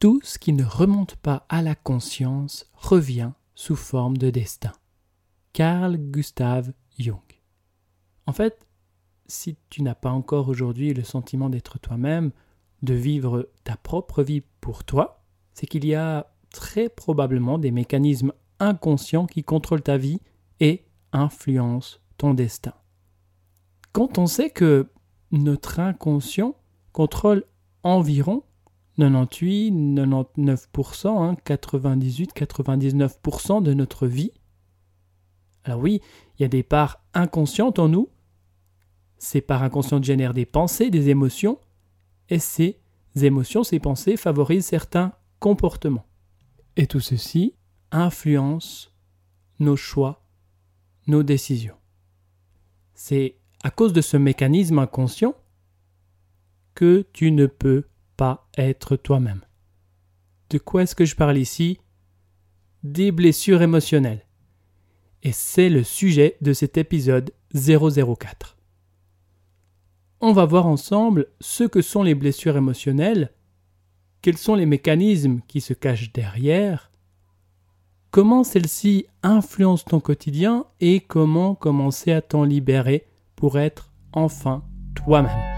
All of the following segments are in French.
Tout ce qui ne remonte pas à la conscience revient sous forme de destin. Carl Gustav Jung. En fait, si tu n'as pas encore aujourd'hui le sentiment d'être toi-même, de vivre ta propre vie pour toi, c'est qu'il y a très probablement des mécanismes inconscients qui contrôlent ta vie et influencent ton destin. Quand on sait que notre inconscient contrôle environ 98, 99%, 98, 99% de notre vie, alors oui, il y a des parts inconscientes en nous, ces parts inconscientes génèrent des pensées, des émotions, et ces émotions, ces pensées favorisent certains comportements. Et tout ceci influence nos choix, nos décisions. C'est à cause de ce mécanisme inconscient que tu ne peux pas être toi-même. De quoi est-ce que je parle ici? Des blessures émotionnelles. Et c'est le sujet de cet épisode 004. On va voir ensemble ce que sont les blessures émotionnelles, quels sont les mécanismes qui se cachent derrière, comment celles-ci influencent ton quotidien et comment commencer à t'en libérer pour être enfin toi-même.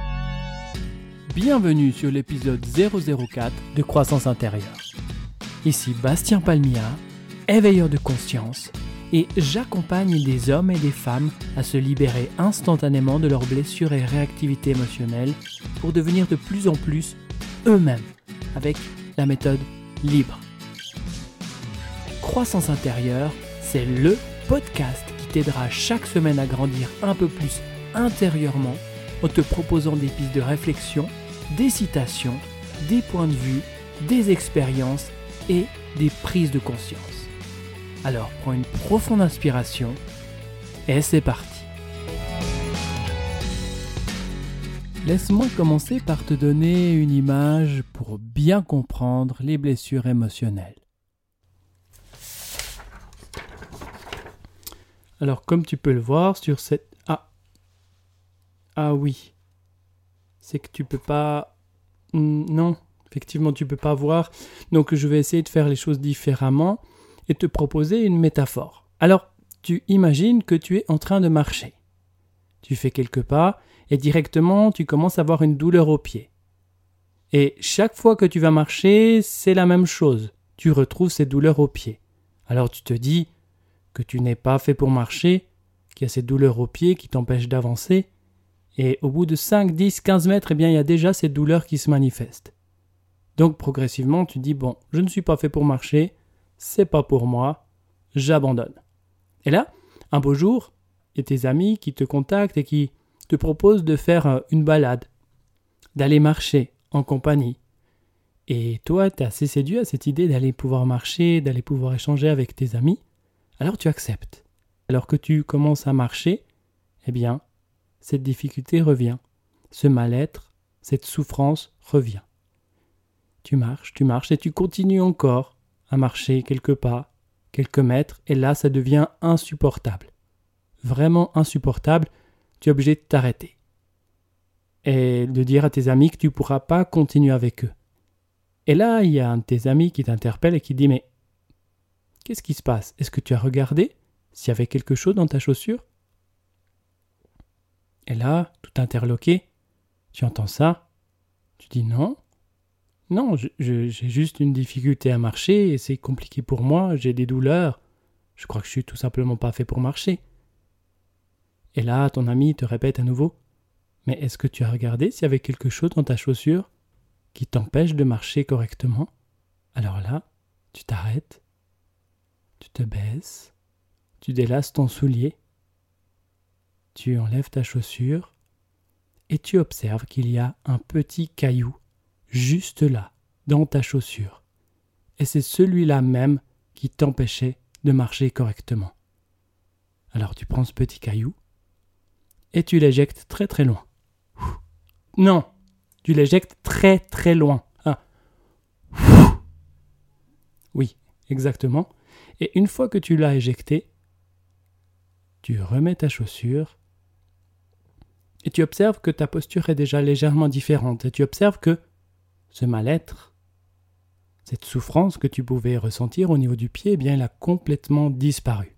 Bienvenue sur l'épisode 004 de Croissance intérieure. Ici Bastien Palmia, éveilleur de conscience, et j'accompagne des hommes et des femmes à se libérer instantanément de leurs blessures et réactivités émotionnelles pour devenir de plus en plus eux-mêmes avec la méthode libre. Croissance intérieure, c'est le podcast qui t'aidera chaque semaine à grandir un peu plus intérieurement en te proposant des pistes de réflexion, des citations, des points de vue, des expériences et des prises de conscience. Alors prends une profonde inspiration et c'est parti. Laisse-moi commencer par te donner une image pour bien comprendre les blessures émotionnelles. Alors comme tu peux le voir sur cette... Ah Ah oui. C'est que tu peux pas... Hmm, non, effectivement tu peux pas voir. Donc je vais essayer de faire les choses différemment et te proposer une métaphore. Alors tu imagines que tu es en train de marcher. Tu fais quelques pas et directement tu commences à avoir une douleur au pied. Et chaque fois que tu vas marcher, c'est la même chose. Tu retrouves cette douleur au pied. Alors tu te dis que tu n'es pas fait pour marcher, qu'il y a cette douleur au pied qui t'empêche d'avancer, et au bout de 5, 10, 15 mètres, eh bien, il y a déjà cette douleur qui se manifeste. Donc progressivement, tu dis bon, je ne suis pas fait pour marcher, c'est pas pour moi, j'abandonne. Et là, un beau jour, il y a tes amis qui te contactent et qui te proposent de faire euh, une balade, d'aller marcher en compagnie. Et toi, tu es assez séduit à cette idée d'aller pouvoir marcher, d'aller pouvoir échanger avec tes amis, alors tu acceptes. Alors que tu commences à marcher, eh bien, cette difficulté revient, ce mal-être, cette souffrance revient. Tu marches, tu marches et tu continues encore à marcher quelques pas, quelques mètres, et là ça devient insupportable. Vraiment insupportable, tu es obligé de t'arrêter. Et de dire à tes amis que tu ne pourras pas continuer avec eux. Et là, il y a un de tes amis qui t'interpelle et qui dit Mais qu'est-ce qui se passe? Est-ce que tu as regardé s'il y avait quelque chose dans ta chaussure? Et là, tout interloqué, tu entends ça, tu dis non, non, j'ai juste une difficulté à marcher et c'est compliqué pour moi, j'ai des douleurs. Je crois que je suis tout simplement pas fait pour marcher. Et là, ton ami te répète à nouveau. Mais est-ce que tu as regardé s'il y avait quelque chose dans ta chaussure qui t'empêche de marcher correctement? Alors là, tu t'arrêtes, tu te baisses, tu délasses ton soulier, tu enlèves ta chaussure et tu observes qu'il y a un petit caillou juste là, dans ta chaussure. Et c'est celui-là même qui t'empêchait de marcher correctement. Alors tu prends ce petit caillou et tu l'éjectes très très loin. Non, tu l'éjectes très très loin. Ah. Oui, exactement. Et une fois que tu l'as éjecté, tu remets ta chaussure et tu observes que ta posture est déjà légèrement différente et tu observes que ce mal-être cette souffrance que tu pouvais ressentir au niveau du pied, eh bien, elle a complètement disparu.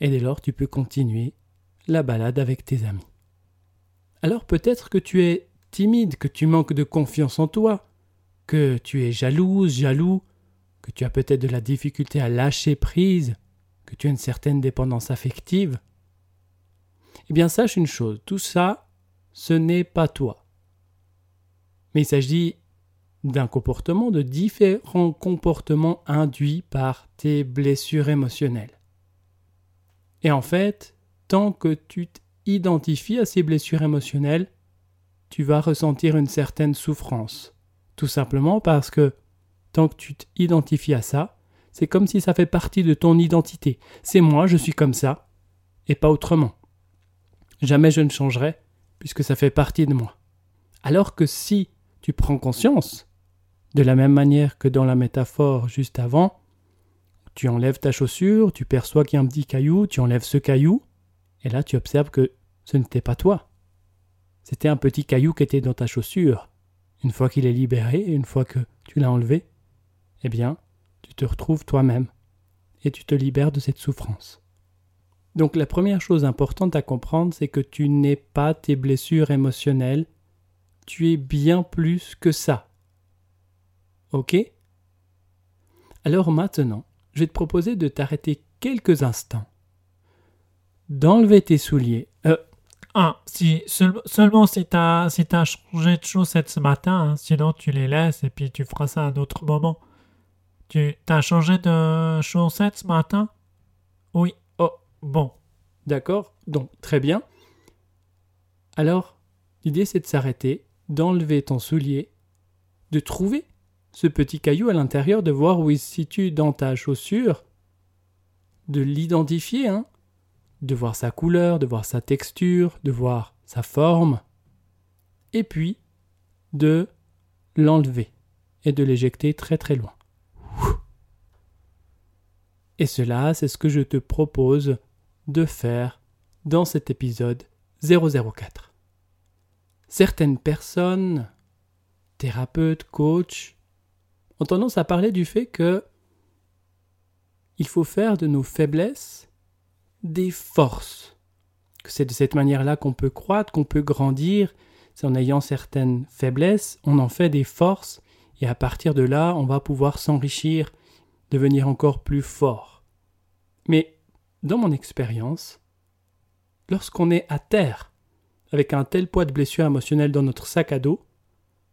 Et dès lors, tu peux continuer la balade avec tes amis. Alors peut-être que tu es timide, que tu manques de confiance en toi, que tu es jalouse, jaloux, que tu as peut-être de la difficulté à lâcher prise, que tu as une certaine dépendance affective. Eh bien, sache une chose, tout ça, ce n'est pas toi. Mais il s'agit d'un comportement, de différents comportements induits par tes blessures émotionnelles. Et en fait, tant que tu t'identifies à ces blessures émotionnelles, tu vas ressentir une certaine souffrance. Tout simplement parce que tant que tu t'identifies à ça, c'est comme si ça fait partie de ton identité. C'est moi, je suis comme ça, et pas autrement. Jamais je ne changerai, puisque ça fait partie de moi. Alors que si tu prends conscience, de la même manière que dans la métaphore juste avant, tu enlèves ta chaussure, tu perçois qu'il y a un petit caillou, tu enlèves ce caillou, et là tu observes que ce n'était pas toi. C'était un petit caillou qui était dans ta chaussure. Une fois qu'il est libéré, une fois que tu l'as enlevé, eh bien, tu te retrouves toi-même et tu te libères de cette souffrance. Donc la première chose importante à comprendre, c'est que tu n'es pas tes blessures émotionnelles, tu es bien plus que ça. Ok? Alors maintenant, je vais te proposer de t'arrêter quelques instants, d'enlever tes souliers. Euh, ah, si, seulement si si as changé de chaussettes ce matin, hein, sinon tu les laisses et puis tu feras ça à un autre moment. Tu t'as changé de chaussettes ce matin? Oui. Bon. D'accord, donc très bien. Alors, l'idée c'est de s'arrêter, d'enlever ton soulier, de trouver ce petit caillou à l'intérieur, de voir où il se situe dans ta chaussure, de l'identifier, hein, de voir sa couleur, de voir sa texture, de voir sa forme, et puis de l'enlever et de l'éjecter très très loin. Et cela, c'est ce que je te propose de faire dans cet épisode 004. Certaines personnes, thérapeutes, coachs, ont tendance à parler du fait que il faut faire de nos faiblesses des forces. Que c'est de cette manière-là qu'on peut croître, qu'on peut grandir. C'est en ayant certaines faiblesses, on en fait des forces, et à partir de là, on va pouvoir s'enrichir, devenir encore plus fort. Mais dans mon expérience, lorsqu'on est à terre, avec un tel poids de blessure émotionnelle dans notre sac à dos,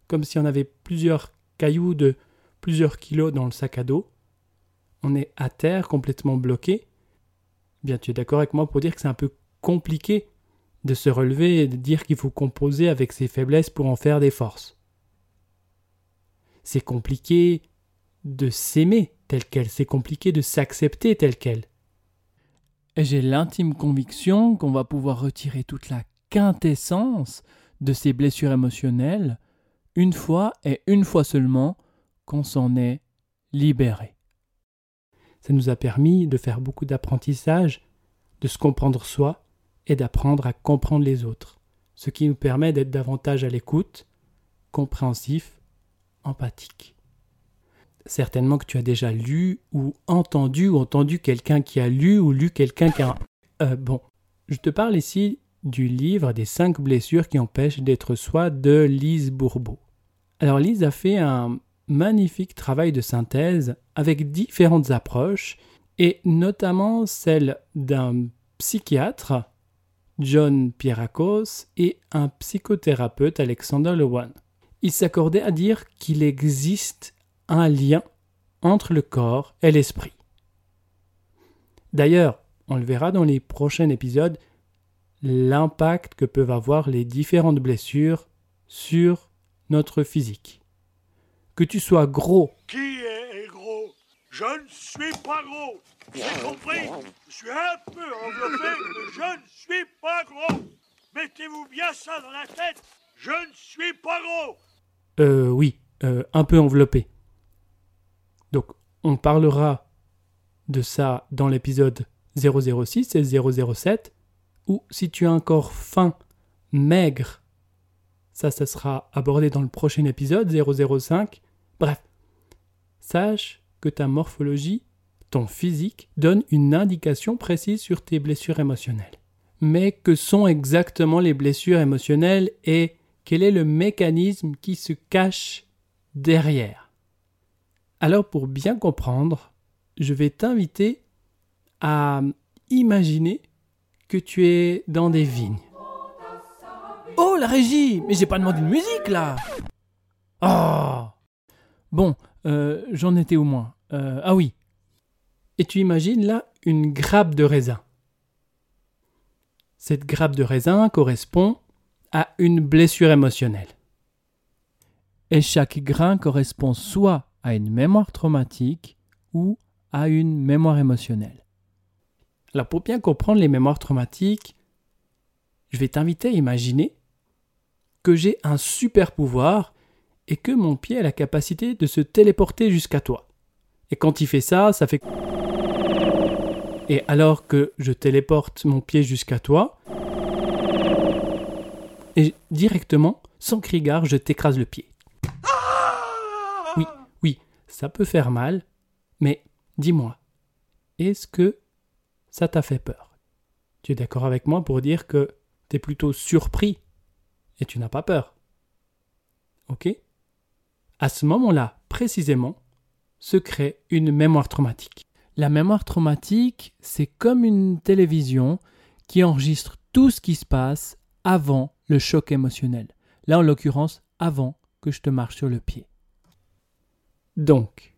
comme si on avait plusieurs cailloux de plusieurs kilos dans le sac à dos, on est à terre complètement bloqué. Bien, tu es d'accord avec moi pour dire que c'est un peu compliqué de se relever et de dire qu'il faut composer avec ses faiblesses pour en faire des forces. C'est compliqué de s'aimer tel quel, c'est compliqué de s'accepter tel quel. Et j'ai l'intime conviction qu'on va pouvoir retirer toute la quintessence de ces blessures émotionnelles une fois et une fois seulement qu'on s'en est libéré. Ça nous a permis de faire beaucoup d'apprentissage, de se comprendre soi et d'apprendre à comprendre les autres, ce qui nous permet d'être davantage à l'écoute, compréhensif, empathique. Certainement que tu as déjà lu ou entendu ou entendu quelqu'un qui a lu ou lu quelqu'un qui a... Euh, bon, je te parle ici du livre des cinq blessures qui empêchent d'être soi de Lise Bourbeau. Alors Lise a fait un, magnifique travail de synthèse avec différentes approches et notamment celle d'un psychiatre, John Pierakos, et un psychothérapeute, Alexander Lewan. Ils s'accordaient à dire qu'il existe un lien entre le corps et l'esprit. D'ailleurs, on le verra dans les prochains épisodes, l'impact que peuvent avoir les différentes blessures sur notre physique que tu sois gros. Qui est gros? Je ne suis pas gros. Avez compris Je suis un peu enveloppé, mais je ne suis pas gros. Mettez-vous bien ça dans la tête. Je ne suis pas gros. Euh, oui, euh, un peu enveloppé. Donc, on parlera de ça dans l'épisode 006 et 007, ou si tu as un corps fin, maigre, ça, ça sera abordé dans le prochain épisode 005, Bref, sache que ta morphologie, ton physique, donne une indication précise sur tes blessures émotionnelles. Mais que sont exactement les blessures émotionnelles et quel est le mécanisme qui se cache derrière? Alors pour bien comprendre, je vais t'inviter à imaginer que tu es dans des vignes. Oh, la régie Mais j'ai pas demandé de musique là Oh Bon, euh, j'en étais au moins. Euh, ah oui. Et tu imagines là une grappe de raisin. Cette grappe de raisin correspond à une blessure émotionnelle. Et chaque grain correspond soit à une mémoire traumatique ou à une mémoire émotionnelle. Alors pour bien comprendre les mémoires traumatiques, je vais t'inviter à imaginer que j'ai un super pouvoir et que mon pied a la capacité de se téléporter jusqu'à toi. Et quand il fait ça, ça fait... Et alors que je téléporte mon pied jusqu'à toi, et directement, sans cri gare, je t'écrase le pied. Ça peut faire mal, mais dis-moi, est-ce que ça t'a fait peur? Tu es d'accord avec moi pour dire que tu es plutôt surpris et tu n'as pas peur. Ok? À ce moment-là, précisément, se crée une mémoire traumatique. La mémoire traumatique, c'est comme une télévision qui enregistre tout ce qui se passe avant le choc émotionnel. Là, en l'occurrence, avant que je te marche sur le pied. Donc,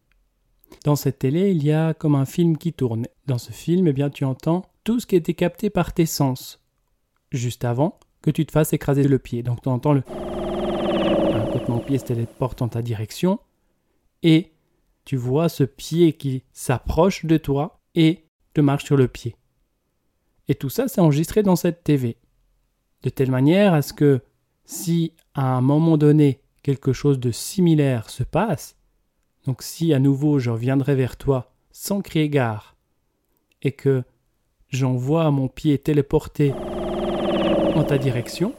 dans cette télé, il y a comme un film qui tourne. Dans ce film, eh bien, tu entends tout ce qui été capté par tes sens, juste avant que tu te fasses écraser le pied. Donc, tu entends le... Quand mon pied se téléporte en ta direction, et tu vois ce pied qui s'approche de toi et te marche sur le pied. Et tout ça, c'est enregistré dans cette TV de telle manière à ce que si à un moment donné quelque chose de similaire se passe, donc si à nouveau je reviendrai vers toi sans crier gare, et que j'envoie mon pied téléporté en ta direction,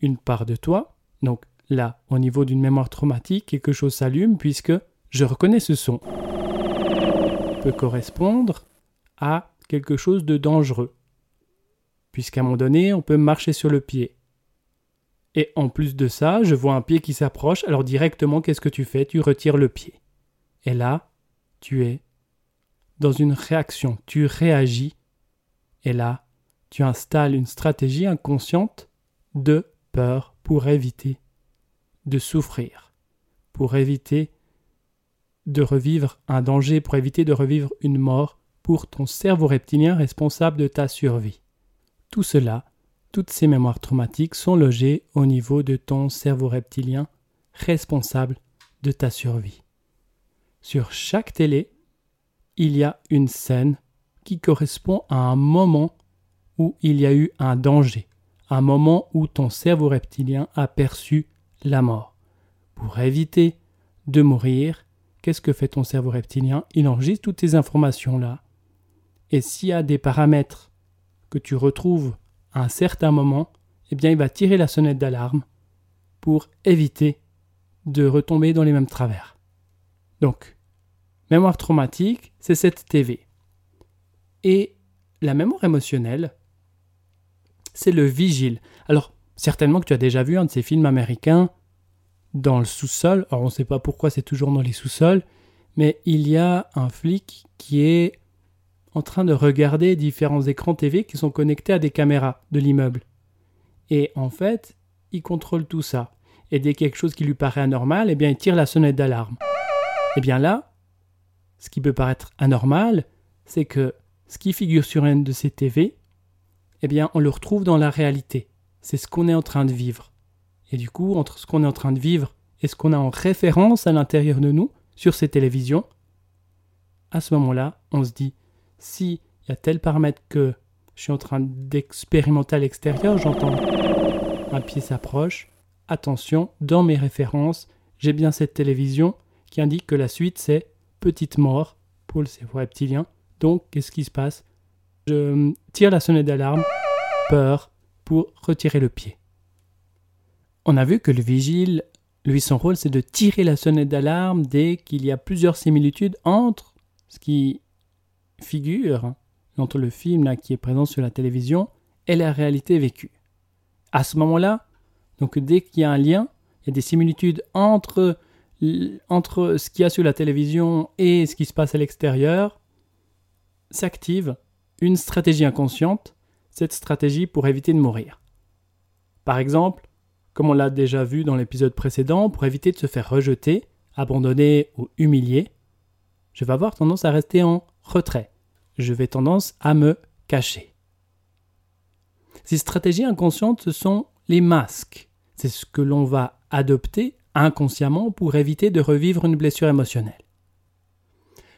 une part de toi, donc là, au niveau d'une mémoire traumatique, quelque chose s'allume puisque je reconnais ce son. peut correspondre à quelque chose de dangereux puisqu'à un moment donné, on peut marcher sur le pied. Et en plus de ça, je vois un pied qui s'approche, alors directement, qu'est-ce que tu fais? Tu retires le pied. Et là, tu es dans une réaction, tu réagis, et là, tu installes une stratégie inconsciente de peur pour éviter de souffrir, pour éviter de revivre un danger, pour éviter de revivre une mort pour ton cerveau reptilien responsable de ta survie. Tout cela, toutes ces mémoires traumatiques sont logées au niveau de ton cerveau reptilien responsable de ta survie. Sur chaque télé, il y a une scène qui correspond à un moment où il y a eu un danger, un moment où ton cerveau reptilien a perçu la mort. Pour éviter de mourir, qu'est-ce que fait ton cerveau reptilien? Il enregistre toutes ces informations-là. Et s'il y a des paramètres que tu retrouves à un certain moment, eh bien, il va tirer la sonnette d'alarme pour éviter de retomber dans les mêmes travers. Donc, mémoire traumatique, c'est cette TV. Et la mémoire émotionnelle, c'est le vigile. Alors, certainement que tu as déjà vu un de ces films américains dans le sous-sol. Alors, on ne sait pas pourquoi c'est toujours dans les sous-sols, mais il y a un flic qui est en train de regarder différents écrans TV qui sont connectés à des caméras de l'immeuble. Et en fait, il contrôle tout ça. Et dès quelque chose qui lui paraît anormal, eh bien, il tire la sonnette d'alarme. Eh bien là, ce qui peut paraître anormal, c'est que ce qui figure sur une de ces TV, eh bien, on le retrouve dans la réalité. C'est ce qu'on est en train de vivre. Et du coup, entre ce qu'on est en train de vivre et ce qu'on a en référence à l'intérieur de nous, sur ces télévisions, à ce moment-là, on se dit si y a tel paramètre que je suis en train d'expérimenter à l'extérieur, j'entends un pied s'approche, attention, dans mes références, j'ai bien cette télévision qui indique que la suite c'est petite mort pour le cerveau reptilien. Donc, qu'est-ce qui se passe? Je tire la sonnette d'alarme, peur, pour retirer le pied. On a vu que le vigile Lui, son rôle, c'est de tirer la sonnette d'alarme dès qu'il y a plusieurs similitudes entre ce qui figure, entre le film qui est présent sur la télévision et la réalité vécue. À ce moment-là, donc dès qu'il y a un lien, il y a des similitudes entre, entre ce qu'il y a sur la télévision et ce qui se passe à l'extérieur, s'active une stratégie inconsciente, cette stratégie pour éviter de mourir. Par exemple, comme on l'a déjà vu dans l'épisode précédent, pour éviter de se faire rejeter, abandonner ou humilier, je vais avoir tendance à rester en retrait. Je vais tendance à me cacher. Ces stratégies inconscientes, ce sont les masques. C'est ce que l'on va adopter inconsciemment pour éviter de revivre une blessure émotionnelle.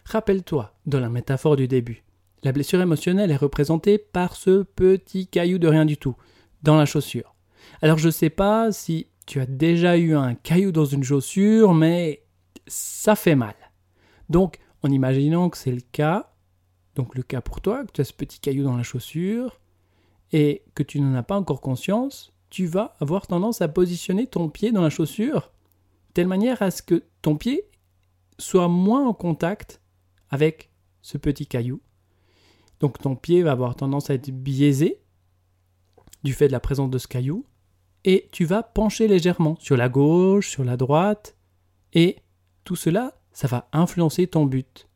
Rappelle-toi de la métaphore du début. La blessure émotionnelle est représentée par ce petit caillou de rien du tout dans la chaussure. Alors je ne sais pas si tu as déjà eu un caillou dans une chaussure, mais ça fait mal. Donc, en imaginant que c'est le cas, donc le cas pour toi, que tu as ce petit caillou dans la chaussure, et que tu n'en as pas encore conscience, tu vas avoir tendance à positionner ton pied dans la chaussure de telle manière à ce que ton pied soit moins en contact avec ce petit caillou. Donc ton pied va avoir tendance à être biaisé du fait de la présence de ce caillou, et tu vas pencher légèrement sur la gauche, sur la droite, et tout cela, ça va influencer ton but.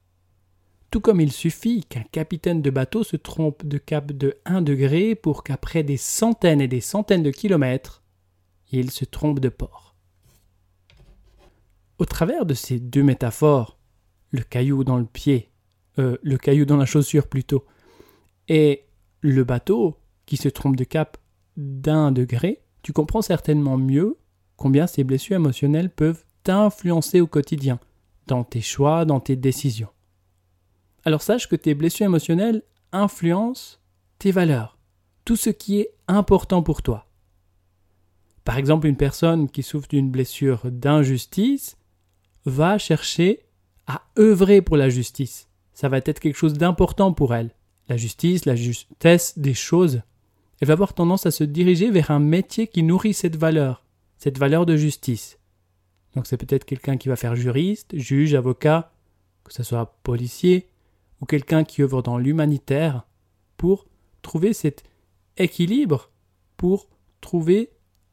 Tout comme il suffit qu'un capitaine de bateau se trompe de cap de 1 degré pour qu'après des centaines et des centaines de kilomètres, il se trompe de port. Au travers de ces deux métaphores, le caillou dans le pied, euh, le caillou dans la chaussure plutôt, et le bateau qui se trompe de cap d'un degré, tu comprends certainement mieux combien ces blessures émotionnelles peuvent t'influencer au quotidien, dans tes choix, dans tes décisions. Alors sache que tes blessures émotionnelles influencent tes valeurs, tout ce qui est important pour toi. Par exemple, une personne qui souffre d'une blessure d'injustice va chercher à œuvrer pour la justice. Ça va être quelque chose d'important pour elle. La justice, la justesse des choses. Elle va avoir tendance à se diriger vers un métier qui nourrit cette valeur, cette valeur de justice. Donc c'est peut-être quelqu'un qui va faire juriste, juge, avocat, que ce soit policier, ou quelqu'un qui œuvre dans l'humanitaire pour trouver cet équilibre, pour trouver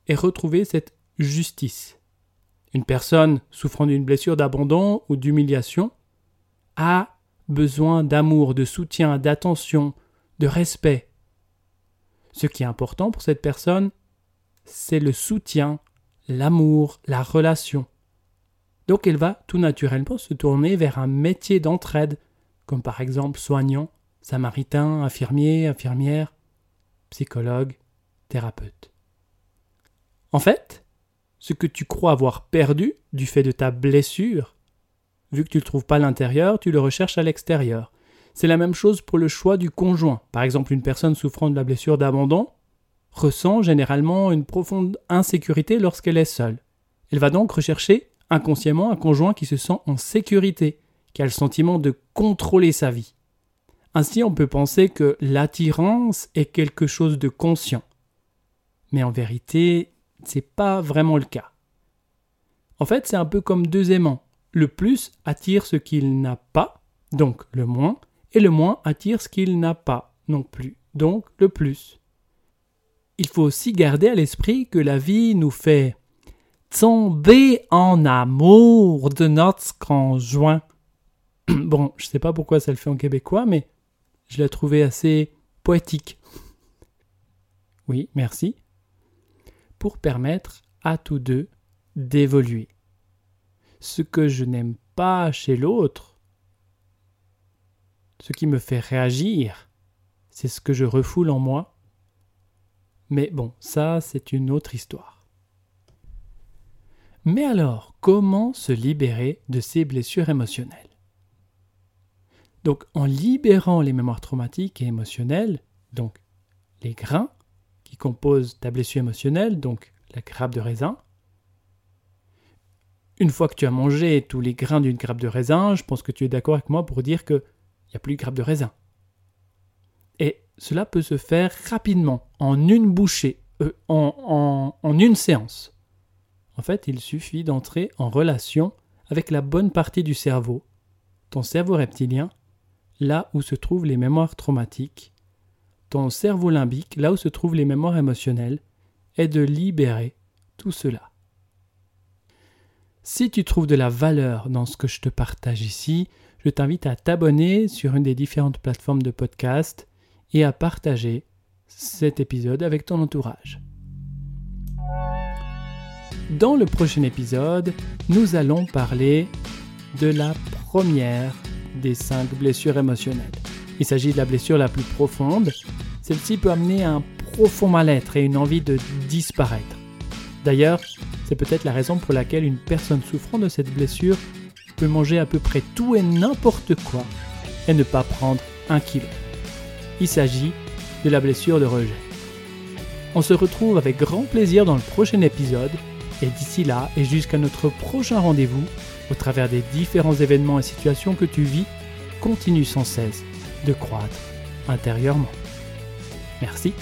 et retrouver cette justice. Une personne souffrant d'une blessure d'abandon ou d'humiliation a besoin d'amour, de soutien, d'attention, de respect. Ce qui est important pour cette personne, c'est le soutien, l'amour, la relation. Donc elle va tout naturellement se tourner vers un métier d'entraide, comme par exemple soignant, samaritain, infirmier, infirmière, psychologue, thérapeute. En fait, ce que tu crois avoir perdu du fait de ta blessure, vu que tu ne le trouves pas à l'intérieur, tu le recherches à l'extérieur. C'est la même chose pour le choix du conjoint. Par exemple, une personne souffrant de la blessure d'abandon ressent généralement une profonde insécurité lorsqu'elle est seule. Elle va donc rechercher inconsciemment un conjoint qui se sent en sécurité, qui a le sentiment de contrôler sa vie. Ainsi, on peut penser que l'attirance est quelque chose de conscient. Mais en vérité, c'est pas vraiment le cas. En fait, c'est un peu comme deux aimants. Le plus attire ce qu'il n'a pas, donc le moins, et le moins attire ce qu'il n'a pas non plus, donc le plus. Il faut aussi garder à l'esprit que la vie nous fait tomber en amour de notre conjoint. bon, je sais pas pourquoi ça le fait en québécois, mais je l'ai trouvé assez poétique. Oui, merci. Pour permettre à tous deux d'évoluer. Ce que je n'aime pas chez l'autre, ce qui me fait réagir, c'est ce que je refoule en moi. Mais bon, ça, c'est une autre histoire. Mais alors, comment se libérer de ces blessures émotionnelles? Donc en libérant les mémoires traumatiques et émotionnelles, donc les grains qui composent ta blessure émotionnelle, donc la grappe de raisin, une fois que tu as mangé tous les grains d'une grappe de raisin, je pense que tu es d'accord avec moi pour dire qu'il n'y a plus de grappe de raisin. Et cela peut se faire rapidement, en une bouchée, euh, en, en une séance. En fait, il suffit d'entrer en relation avec la bonne partie du cerveau, ton cerveau reptilien, là où se trouvent les mémoires traumatiques, ton cerveau limbique, là où se trouvent les mémoires émotionnelles, et de libérer tout cela. Si tu trouves de la valeur dans ce que je te partage ici, je t'invite à t'abonner sur une des différentes plateformes de podcast et à partager cet épisode avec ton entourage. Dans le prochain épisode, nous allons parler de la première des cinq blessures émotionnelles. Il s'agit de la blessure la plus profonde. Celle-ci peut amener un profond mal-être et une envie de disparaître. D'ailleurs, c'est peut-être la raison pour laquelle une personne souffrant de cette blessure peut manger à peu près tout et n'importe quoi et ne pas prendre un kilo. Il s'agit de la blessure de rejet. On se retrouve avec grand plaisir dans le prochain épisode et d'ici là et jusqu'à notre prochain rendez-vous, au travers des différents événements et situations que tu vis, continue sans cesse de croître intérieurement. Merci